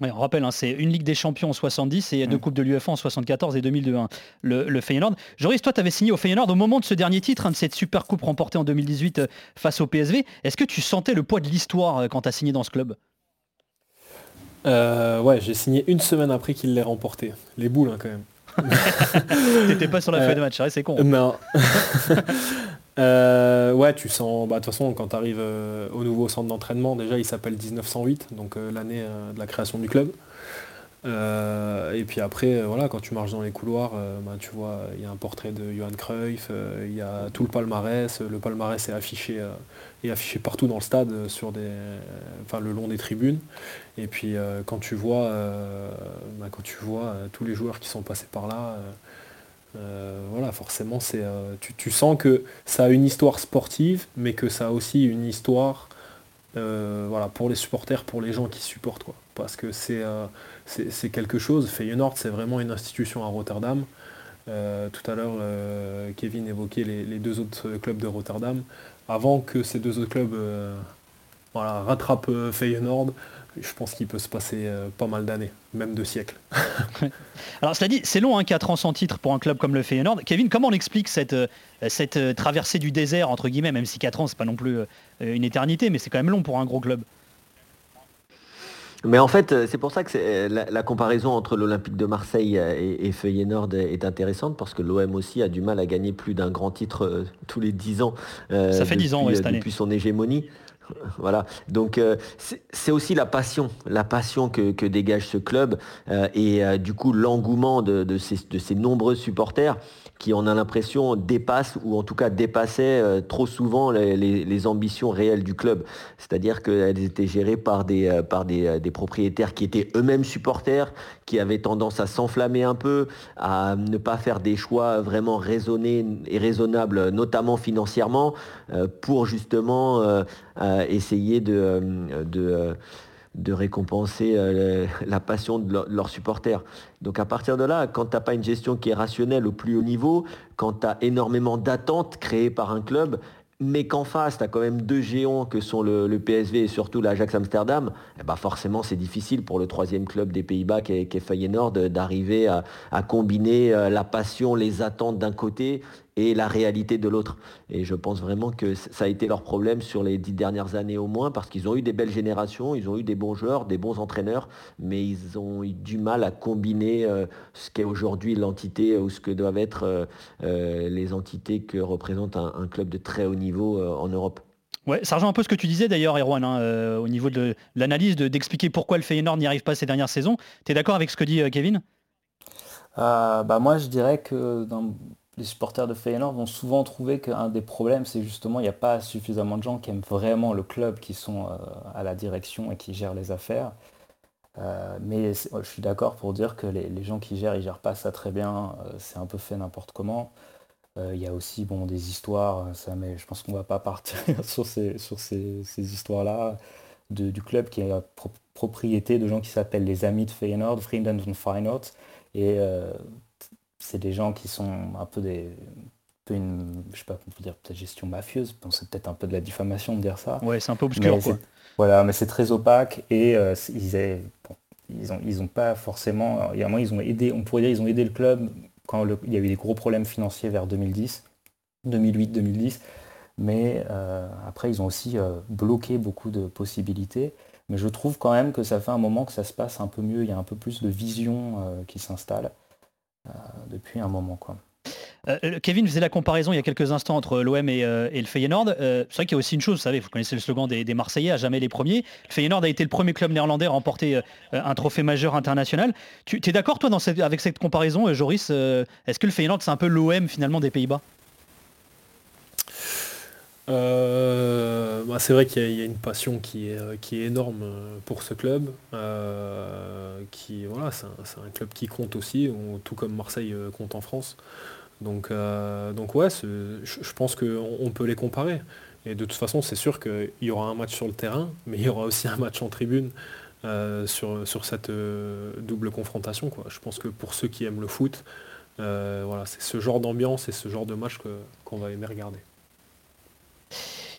on rappelle, hein, c'est une Ligue des Champions en 70 et deux mm. Coupes de l'UEFA en 74 et 2002. Hein. Le, le, Feyenoord. Joris, toi, tu avais signé au Feyenoord au moment de ce dernier titre, hein, de cette super coupe remportée en 2018 euh, face au PSV. Est-ce que tu sentais le poids de l'histoire euh, quand tu as signé dans ce club? Euh, Ouais, j'ai signé une semaine après qu'il l'ait remporté. Les boules, quand même. *laughs* T'étais pas sur la feuille de match, c'est con. Non. *laughs* Euh, ouais, tu sens, bah, de toute façon, quand tu arrives euh, au nouveau centre d'entraînement, déjà il s'appelle 1908, donc euh, l'année de la création du club. Et puis après, voilà, quand tu marches dans les couloirs, bah, tu vois, il y a un portrait de Johan Cruyff, il y a tout le palmarès, le palmarès est affiché, est affiché partout dans le stade, sur des, le long des tribunes. Et puis quand tu vois, bah, quand tu vois tous les joueurs qui sont passés par là, euh, voilà, forcément, euh, tu, sens que ça a une histoire sportive, mais que ça a aussi une histoire euh, voilà, pour les supporters, pour les gens qui supportent. Parce que c'est, c'est, quelque chose, Feyenoord, c'est vraiment une institution à Rotterdam. tout à l'heure, Kevin évoquait les, deux autres clubs de Rotterdam. Avant que ces deux autres clubs voilà, rattrapent Feyenoord, je pense qu'il peut se passer euh, pas mal d'années, même de siècles. *laughs* Alors cela dit, c'est long, hein, 4 ans sans titre pour un club comme le Feyenoord. Kevin, comment on explique cette, euh, cette euh, traversée du désert, entre guillemets, même si 4 ans, c'est pas non plus une éternité, mais c'est quand même long pour un gros club? Mais en fait, c'est pour ça que la, comparaison entre l'Olympique de Marseille et, Feyenoord est intéressante parce que l'OM aussi a du mal à gagner plus d'un grand titre tous les 10 ans. ça fait 10 ans cette année. Depuis son hégémonie. Voilà. Donc euh, c'est aussi la passion, la passion que, dégage ce club euh, et euh, du coup l'engouement de, ces, de, ces, nombreux supporters qui, on a l'impression, dépassent ou en tout cas dépassaient euh, trop souvent les, ambitions réelles du club. C'est-à-dire qu'elles étaient gérées par, des, euh, par euh, des, propriétaires qui étaient eux-mêmes supporters, qui avaient tendance à s'enflammer un peu, à ne pas faire des choix vraiment raisonnés et raisonnables, notamment financièrement, pour justement essayer de, de de récompenser euh, *laughs* la passion de, leurs supporters. Donc à partir de là, quand tu n'as pas une gestion qui est rationnelle au plus haut niveau, quand tu as énormément d'attentes créées par un club, mais qu'en face, tu as quand même deux géants que sont le, PSV et surtout l'Ajax Amsterdam, eh ben forcément c'est difficile pour le troisième club des Pays-Bas qui est, Feyenoord d'arriver à, combiner euh, la passion, les attentes d'un côté et la réalité de l'autre. Et je pense vraiment que ça a été leur problème sur les dix dernières années au moins, parce qu'ils ont eu des belles générations, ils ont eu des bons joueurs, des bons entraîneurs, mais ils ont eu du mal à combiner euh, ce qu'est aujourd'hui l'entité ou ce que doivent être euh, euh, les entités que représente un, club de très haut niveau en Europe. Ouais, ça rejoint un peu ce que tu disais d'ailleurs, Erwan, hein, au niveau de l'analyse, d'expliquer pourquoi le Feyenoord n'y arrive pas ces dernières saisons. Tu es d'accord avec ce que dit Kevin? Bah Moi, je dirais que dans les supporters de Feyenoord vont souvent trouver qu'un des problèmes, c'est justement il n'y a pas suffisamment de gens qui aiment vraiment le club, qui sont euh, à la direction et qui gèrent les affaires. Euh, mais je suis d'accord pour dire que les, gens qui gèrent, ils gèrent pas ça très bien. Euh, c'est un peu fait n'importe comment. Il y a aussi bon, des histoires, ça, mais je pense qu'on va pas partir *laughs* sur ces, sur ces, histoires-là, du club qui est la propriété de gens qui s'appellent les amis de Feyenoord, Vrienden van Feyenoord. Et c'est des gens qui sont un peu des peu une, je sais pas comment dire, peut-être gestion mafieuse, c'est peut-être un peu de la diffamation de dire ça. Ouais, c'est un peu obscur quoi. Voilà, mais c'est très opaque et euh, ils, ils, ont, ils ont pas forcément, il y a un ils ont aidé, on pourrait dire ils ont aidé le club quand il y a eu des gros problèmes financiers vers 2010, 2008-2010, mais euh, après ils ont aussi euh, bloqué beaucoup de possibilités. Mais je trouve quand même que ça fait un moment que ça se passe un peu mieux, il y a un peu plus de vision qui s'installe. Euh, depuis un moment. Quoi. Euh, Kevin faisait la comparaison il y a quelques instants entre l'OM et, euh, le Feyenoord. c'est vrai qu'il y a aussi une chose, vous savez, vous connaissez le slogan des, Marseillais, à jamais les premiers. Le Feyenoord a été le premier club néerlandais à remporter un trophée majeur international. Tu es d'accord toi avec cette comparaison, Joris Est-ce que le Feyenoord c'est un peu l'OM finalement des Pays-Bas? Euh, bah, c'est vrai qu'il y, a une passion qui est, euh, qui est énorme euh, pour ce club. voilà, c'est un, club qui compte aussi, tout comme Marseille compte en France. Donc, donc ouais, je, pense qu'on peut les comparer. Et de toute façon, c'est sûr qu'il y aura un match sur le terrain, mais il y aura aussi un match en tribune sur, sur cette double confrontation. Quoi. Je pense que pour ceux qui aiment le foot, voilà, c'est ce genre d'ambiance et ce genre de match qu'on va aimer regarder.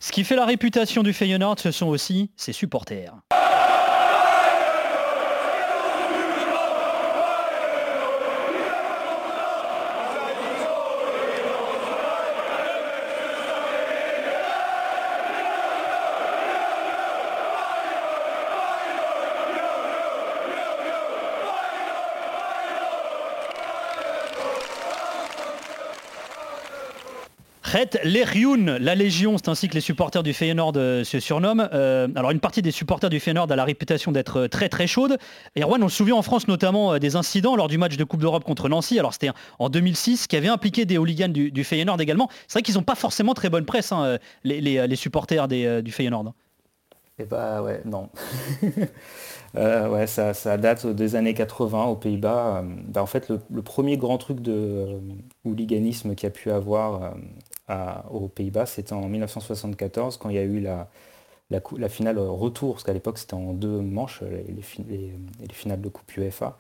Ce qui fait la réputation du Feyenoord, ce sont aussi ses supporters. Les Rioun, la Légion, c'est ainsi que les supporters du Feyenoord euh, se surnomment. Euh, alors une partie des supporters du Feyenoord a la réputation d'être euh, très très chaude. Et Rouen, on se souvient en France notamment des incidents lors du match de Coupe d'Europe contre Nancy. Alors c'était en 2006 qui avait impliqué des hooligans du, Feyenoord également. C'est vrai qu'ils n'ont pas forcément très bonne presse, hein, les, supporters du Feyenoord. Eh bah ouais, non. *laughs* ouais, ça, date des années 80 aux Pays-Bas. Bah, en fait, le, premier grand truc de hooliganisme qu'il a pu avoir aux Pays-Bas, c'était en 1974 quand il y a eu la, finale retour, parce qu'à l'époque c'était en deux manches, les, finales de Coupe UEFA.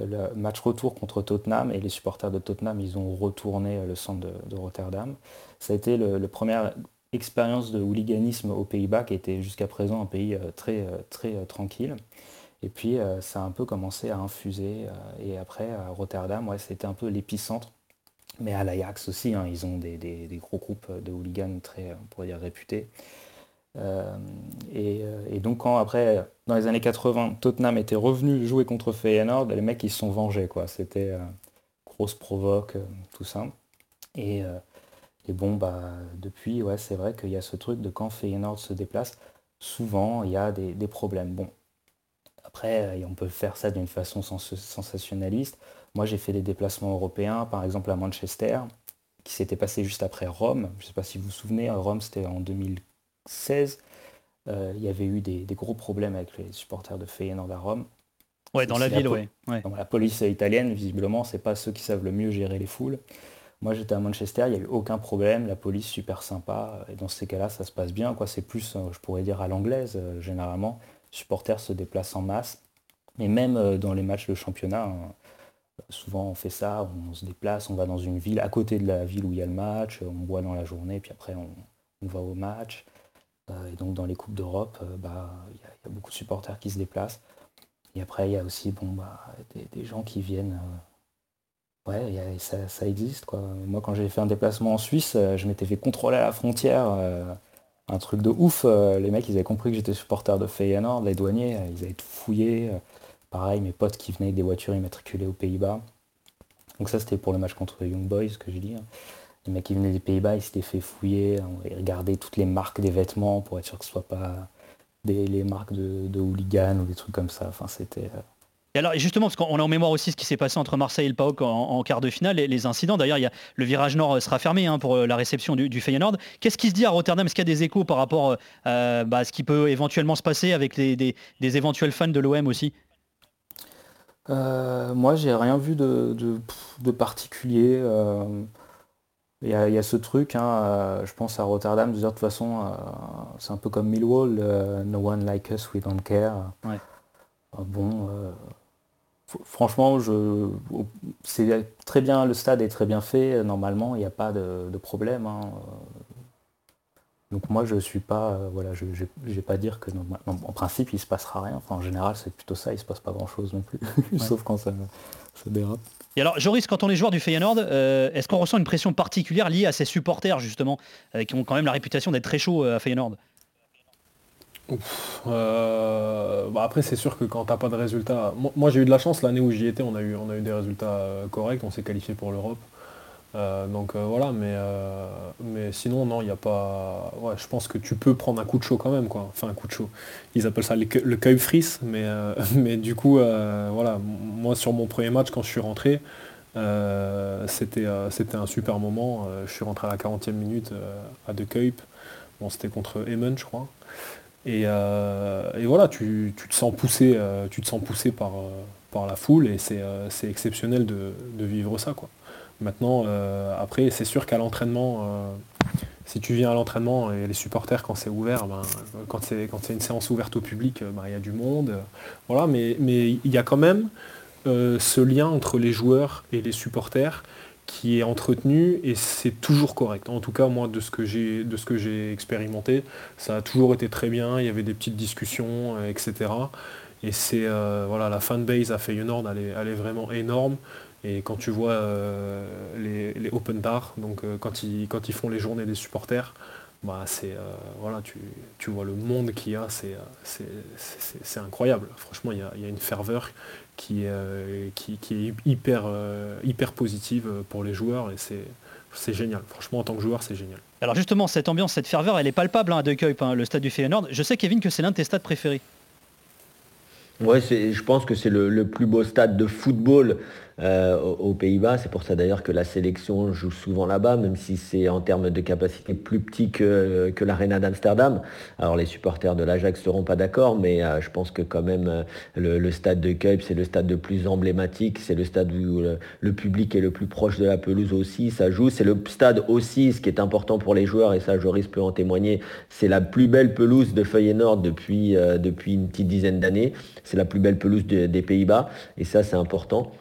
Le match retour contre Tottenham et les supporters de Tottenham, ils ont retourné le centre de, Rotterdam. Ça a été la première expérience de hooliganisme aux Pays-Bas qui était jusqu'à présent un pays euh, très, euh, très euh, tranquille. Et puis ça a un peu commencé à infuser. et après, à Rotterdam, ouais, c'était un peu l'épicentre mais à l'Ajax aussi, hein, ils ont des, gros groupes de hooligans très, on pourrait dire, réputés. Euh, euh, et, donc quand après, dans les années 80, Tottenham était revenu jouer contre Feyenoord, les mecs ils se sont vengés quoi. C'était euh, grosse provoque, tout ça. Et, et, bon bah depuis, ouais, c'est vrai qu'il y a ce truc de quand Feyenoord se déplace. souvent il y a des, des problèmes. Bon, après, on peut faire ça d'une façon sensationnaliste. Moi, j'ai fait des déplacements européens, par exemple à Manchester, qui s'était passé juste après Rome. Je ne sais pas si vous vous souvenez, Rome, c'était en 2016. Euh, il y avait eu des, gros problèmes avec les supporters de Feyenoord à Rome. Ouais, dans la ville, oui. la police italienne, visiblement, c'est pas ceux qui savent le mieux gérer les foules. Moi, j'étais à Manchester, il n'y a eu aucun problème, la police super sympa. Et dans ces cas-là, ça se passe bien. Quoi. C'est plus, euh, je pourrais dire, à l'anglaise, euh, généralement. Les supporters se déplacent en masse. Mais même dans les matchs de championnat, hein, souvent on fait ça, on se déplace, on va dans une ville à côté de la ville où il y a le match, on boit dans la journée, puis après on, va au match. et donc dans les Coupes d'Europe, bah, il y, a beaucoup de supporters qui se déplacent. Et après, il y a aussi bon, bah, des, gens qui viennent. Euh, ouais, ça, existe. Quoi. Moi, quand j'ai fait un déplacement en Suisse, euh, je m'étais fait contrôler à la frontière. Euh, un truc de ouf. les mecs, ils avaient compris que j'étais supporter de Feyenoord. Les douaniers, ils avaient tout fouillé. Pareil, mes potes qui venaient avec des voitures immatriculées aux Pays-Bas. Donc ça, c'était pour le match contre Young Boys que j'ai dit. Hein. Les mecs qui venaient des Pays-Bas, ils s'étaient fait fouiller. On regardait toutes les marques des vêtements pour être sûr que ce soit pas des, les marques de, hooligans ou des trucs comme ça. Enfin, c'était. Euh, et alors justement, parce qu'on a en mémoire aussi ce qui s'est passé entre Marseille et le PAOK en, quart de finale, les, incidents. D'ailleurs, il y a, le virage nord sera fermé hein, pour euh, la réception du, du. Qu'est-ce qui se dit à Rotterdam? Est-ce qu'il y a des échos par rapport euh, bah, à ce qui peut éventuellement se passer avec des, éventuels fans de l'OM aussi? Moi, j'ai rien vu de, de, particulier. Il y, a, ce truc, hein, euh, je pense à Rotterdam, de toute façon, euh, c'est un peu comme Millwall, euh, no one like us, we don't care. bon, franchement, je, c'est très bien, le stade est très bien fait, normalement, il n'y a pas de, problème. Hein, donc moi je suis pas, voilà, je ne vais pas dire que en principe il se passera rien. Enfin, en général c'est plutôt ça, il se passe pas grand chose non plus, *laughs* sauf quand ça, ça dérape. Et alors, Joris, quand on est joueur du Feyenoord, euh, est-ce qu'on ressent une pression particulière liée à ses supporters, justement, euh, qui ont quand même la réputation d'être très chauds euh, à Feyenoord? Bah après c'est sûr que quand t'as pas de résultats. Moi, j'ai eu de la chance l'année où j'y étais, on a eu, on a eu des résultats corrects, on s'est qualifié pour l'Europe. Euh, donc euh, voilà, mais, euh, mais sinon non, il n'y a pas. Ouais, je pense que tu peux prendre un coup de chaud quand même, quoi. Enfin un coup de chaud. Ils appellent ça le, le frise, *laughs* mais, du coup, voilà, moi sur mon premier match quand je suis rentré, c'était un super moment. je suis rentré à la 40e minute à De Kuip. Bon c'était contre Emen je crois. Et, voilà, tu, te sens poussé, tu te sens poussé par, la foule et c'est exceptionnel de, vivre ça. Maintenant, euh, après, c'est sûr qu'à l'entraînement, euh, si tu viens à l'entraînement et les supporters, quand c'est ouvert, ben, quand c'est une séance ouverte au public, ben, il y a du monde. voilà, mais il y a quand même euh, ce lien entre les joueurs et les supporters qui est entretenu et c'est toujours correct. En tout cas, moi, de ce que j'ai de ce que j'ai expérimenté, ça a toujours été très bien. Il y avait des petites discussions, etc. Et c'est voilà, la fanbase à Feyenoord, elle elle est vraiment énorme. Et quand tu vois euh, les, open bars, donc euh, quand, ils, quand ils font les journées des supporters, bah c'est euh, voilà, tu, vois le monde qu'il y a, c'est incroyable. Franchement, il y a, une ferveur qui, qui, qui, est hyper, hyper positive pour les joueurs et c'est génial. Franchement, en tant que joueur, c'est génial. Alors justement, cette ambiance, cette ferveur, elle est palpable hein, à De Kuip, hein, le stade du Feyenoord. Je sais, Kevin, que c'est l'un de tes stades préférés. Ouais, je pense que c'est le, le, plus beau stade de football euh, aux Pays-Bas. C'est pour ça d'ailleurs que la sélection joue souvent là-bas, même si c'est en termes de capacité plus petit que, que l'Arena d'Amsterdam. Alors les supporters de l'Ajax ne seront pas d'accord, mais euh, je pense que quand même euh, le, stade de Kuip, c'est le stade le plus emblématique, c'est le stade où le, public est le plus proche de la pelouse aussi, ça joue. C'est le stade aussi, ce qui est important pour les joueurs, et ça Joris peut en témoigner, c'est la plus belle pelouse de Feyenoord depuis, depuis une petite dizaine d'années. C'est la plus belle pelouse des Pays-Bas, et ça c'est important.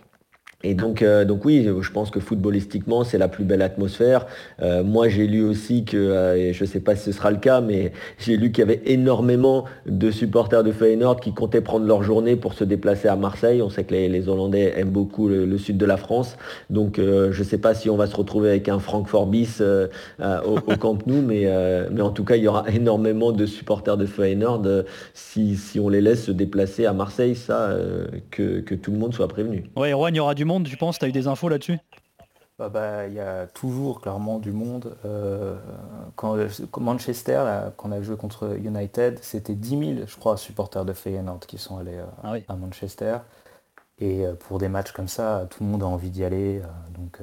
Et donc, euh, donc oui, je pense que footballistiquement, c'est la plus belle atmosphère. Euh, moi, j'ai lu aussi que, euh, et je ne sais pas si ce sera le cas, mais j'ai lu qu'il y avait énormément de supporters de Feyenoord qui comptaient prendre leur journée pour se déplacer à Marseille. On sait que les, Hollandais aiment beaucoup le, sud de la France. Donc, je ne sais pas si on va se retrouver avec un Francfort bis au, au, Camp Nou, mais, mais en tout cas, il y aura *laughs* énormément de supporters de Feyenoord si, si on les laisse se déplacer à Marseille, ça, que, que tout le monde soit prévenu. Il y aura du tu penses Tu as eu des infos là-dessus? Bah, bah, il y a toujours clairement du monde. Euh, quand, Manchester, quand on a joué contre United, c'était 10 000, je crois, supporters de Feyenoord qui sont allés euh, Ah oui. à Manchester. Et euh, pour des matchs comme ça, tout le monde a envie d'y aller. donc,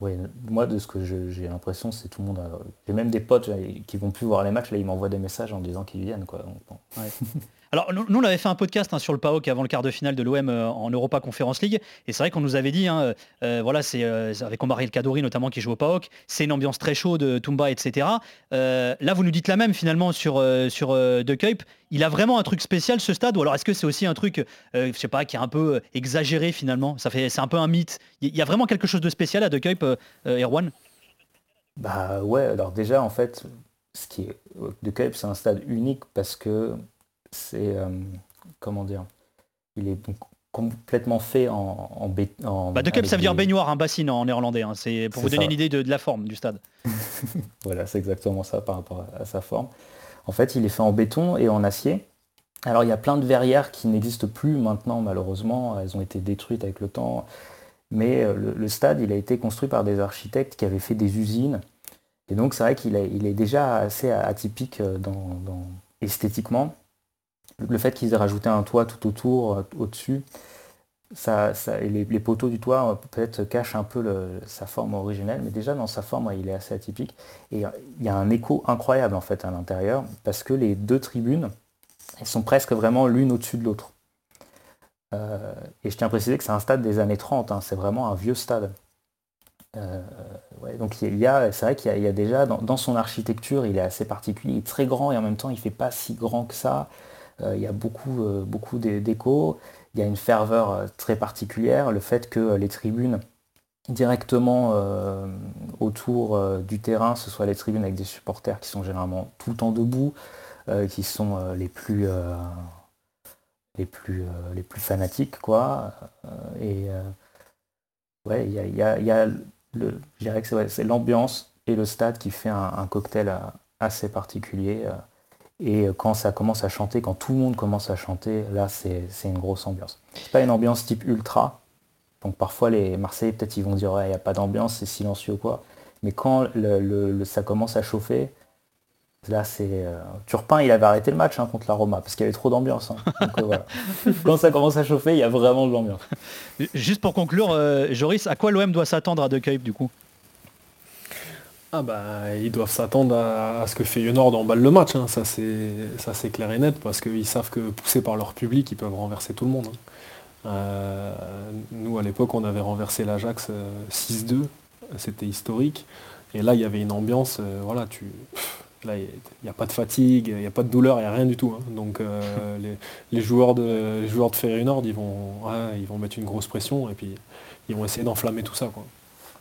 ouais, moi, de ce que j'ai l'impression, c'est tout le monde. a- J'ai même des potes qui vont plus voir les matchs, là, ils m'envoient des messages en disant qu'ils viennent. Quoi. Donc, bon. *laughs* Alors nous, on avait fait un podcast hein, sur le PAOK avant le quart de finale de l'OM euh, en Europa Conference League et c'est vrai qu'on nous avait dit, hein, euh, voilà, c'est euh, avec Omar El Kadori notamment qui joue au PAOK, c'est une ambiance très chaude, euh, Tumba, etc. Euh, là vous nous dites la même finalement sur, euh, sur euh, De Kuip. Il a vraiment un truc spécial ce stade ou alors est-ce que c'est aussi un truc, euh, je sais pas, qui est un peu euh, exagéré finalement? C'est un peu un mythe. Il y a vraiment quelque chose de spécial à De Kuip, euh, euh, Erwan? Bah ouais, alors déjà en fait, ce qui est de Kuip, c'est un stade unique parce que c'est euh, comment dire, il est donc complètement fait en, en, bé- en- Bah, De avec ça veut dire baignoire, un bassine en néerlandais. hein. C'est pour vous donner une idée de, de la forme du stade. *laughs* Voilà, c'est exactement ça par rapport à, à sa forme. En fait, il est fait en béton et en acier. Alors, il y a plein de verrières qui n'existent plus maintenant, malheureusement. Elles ont été détruites avec le temps. Mais euh, le, le stade, il a été construit par des architectes qui avaient fait des usines. Et donc, c'est vrai qu'il est, il est déjà assez atypique euh, dans, dans- esthétiquement. Le fait qu'ils aient rajouté un toit tout autour, euh, au-dessus, ça, les, poteaux du toit euh, peut-être cachent un peu sa forme originelle, mais déjà dans sa forme, il est assez atypique. Et euh, il y a un écho incroyable en fait à l'intérieur, parce que les deux tribunes, elles sont presque vraiment l'une au-dessus de l'autre. Et je tiens à préciser que c'est un stade des années 30, hein, c'est vraiment un vieux stade. Donc il y a, c'est vrai qu'il y a, déjà dans, son architecture, il est assez particulier, il est très grand et en même temps il fait pas si grand que ça. Euh, il y a beaucoup, euh, beaucoup d'é- d'écho. Il y a une ferveur euh, très particulière. Le fait que les tribunes directement autour du terrain, ce soit les tribunes avec des supporters qui sont généralement tout le temps debout, qui sont les plus les plus les plus fanatiques quoi. Et ouais, il y a, y a- le, je dirais que c'est l'ambiance et le stade qui fait un, cocktail assez particulier. Euh, et quand ça commence à chanter, quand tout le monde commence à chanter, là c'est une grosse ambiance. C'est pas une ambiance type ultra. Donc parfois les Marseillais peut-être ils vont dire ouais il n'y a pas d'ambiance, c'est silencieux ou quoi. Mais quand le, le- le- ça commence à chauffer, là c'est. euh, Turpin il avait arrêté le match hein, contre la Roma parce qu'il y avait trop d'ambiance. hein. Euh, voilà. *laughs* quand ça commence à chauffer, il y a vraiment de l'ambiance. Juste pour conclure, euh, Joris, à quoi l'OM doit s'attendre à De du coup? Ah bah ils doivent s'attendre à, à ce que Feyenoord emballe le match, hein. ça c'est clair et net, parce qu'ils savent que poussés par leur public, ils peuvent renverser tout le monde. hein. Euh, nous à l'époque on avait renversé l'Ajax euh, 6-2, c'était historique. Et là il y avait une ambiance, euh, voilà, tu. Là, il n'y a pas de fatigue, il n'y a pas de douleur, il n'y a rien du tout. hein. Donc euh, *laughs* les, les joueurs de, les joueurs de Feyenoord, ils vont, ouais, ils vont mettre une grosse pression et puis ils vont essayer d'enflammer tout ça. Quoi.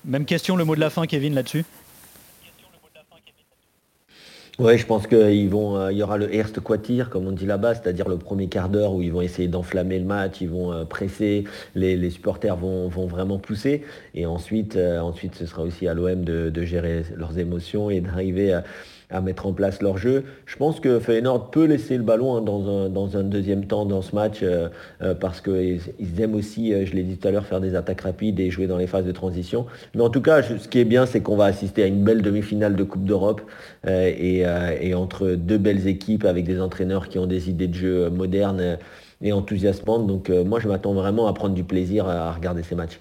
Même question, le mot de la fin, Kevin, là-dessus? Ouais, je pense qu'il euh, y aura le Erst Quatir, comme on dit là-bas, c'est-à-dire le premier quart d'heure où ils vont essayer d'enflammer le match, ils vont euh, presser, les, supporters vont, vraiment pousser. Et ensuite, euh, ensuite, ce sera aussi à l'OM de gérer leurs émotions et d'arriver à, à mettre en place leur jeu. Je pense que Feyenoord peut laisser le ballon hein, dans, un, deuxième temps dans ce match euh, euh, parce qu'ils ils aiment aussi, euh, je l'ai dit tout à l'heure, faire des attaques rapides et jouer dans les phases de transition. Mais en tout cas, ce qui est bien, c'est qu'on va assister à une belle demi-finale de Coupe d'Europe et, et entre deux belles équipes avec des entraîneurs qui ont des idées de jeu modernes et enthousiasmantes. Donc moi, je m'attends vraiment à prendre du plaisir à regarder ces matchs.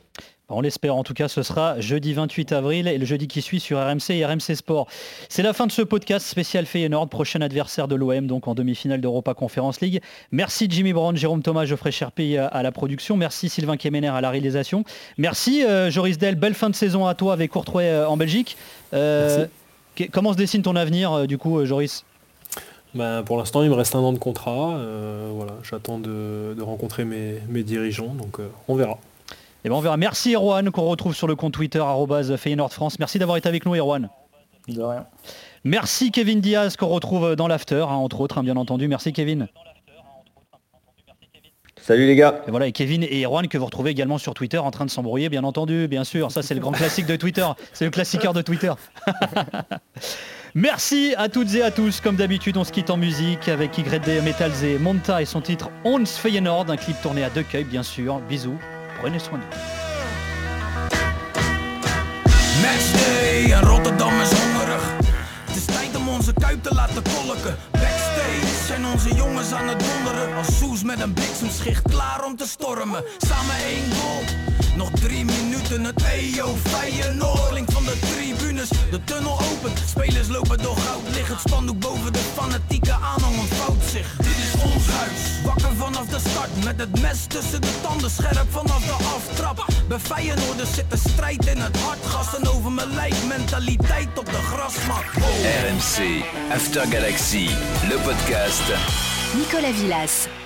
On l'espère en tout cas, ce sera jeudi 28 avril et le jeudi qui suit sur RMC et RMC Sport. C'est la fin de ce podcast spécial Feyenoord, prochain adversaire de l'OM donc en demi-finale d'Europa Conference League. Merci Jimmy Brown, Jérôme Thomas, Geoffrey Cherpi à, à la production. Merci Sylvain Kemener à la réalisation. Merci euh, Joris Del, belle fin de saison à toi avec Courtrai euh, en Belgique. Euh, que- comment se dessine ton avenir euh, du coup euh, Joris? Ben, pour l'instant, il me reste un an de contrat. euh, voilà, j'attends de, de rencontrer mes, mes dirigeants, donc euh, on verra. Eh ben on verra. Merci Erwan qu'on retrouve sur le compte Twitter France. Merci d'avoir été avec nous Erwan. De rien. Merci Kevin Diaz qu'on retrouve dans l'after, hein, entre autres, hein, bien entendu. Merci Kevin. Salut les gars. Et voilà, et Kevin et Erwan que vous retrouvez également sur Twitter en train de s'embrouiller, bien entendu, bien sûr. Ça c'est le grand classique de Twitter. C'est le classiqueur de Twitter. *laughs* Merci à toutes et à tous. Comme d'habitude, on se quitte en musique avec YD Metals et Monta et son titre Ons Feyenoord, un clip tourné à deux bien sûr. Bisous, de vous. Matchday en Rotterdam is hongerig. Het is tijd om onze kuip te laten kolken. Backstage zijn onze jongens aan het donderen. Als Soes met een bliksemschicht klaar om te stormen. Samen één goal. Nog drie minuten het EO Feyenoord. Klinkt van de tribunes, de tunnel open. Spelers lopen door goud, ligt het spandoek boven de fanatieke aanhang ontvouwt zich. Dit is ons huis, wakker vanaf de start Met het mes tussen de tanden, scherp vanaf de aftrap. Bij Feyenoord zit de strijd in het hart. Gasten over mijn lijk, mentaliteit op de grasmat. RMC, After Galaxy, le podcast. Nicolas Villas.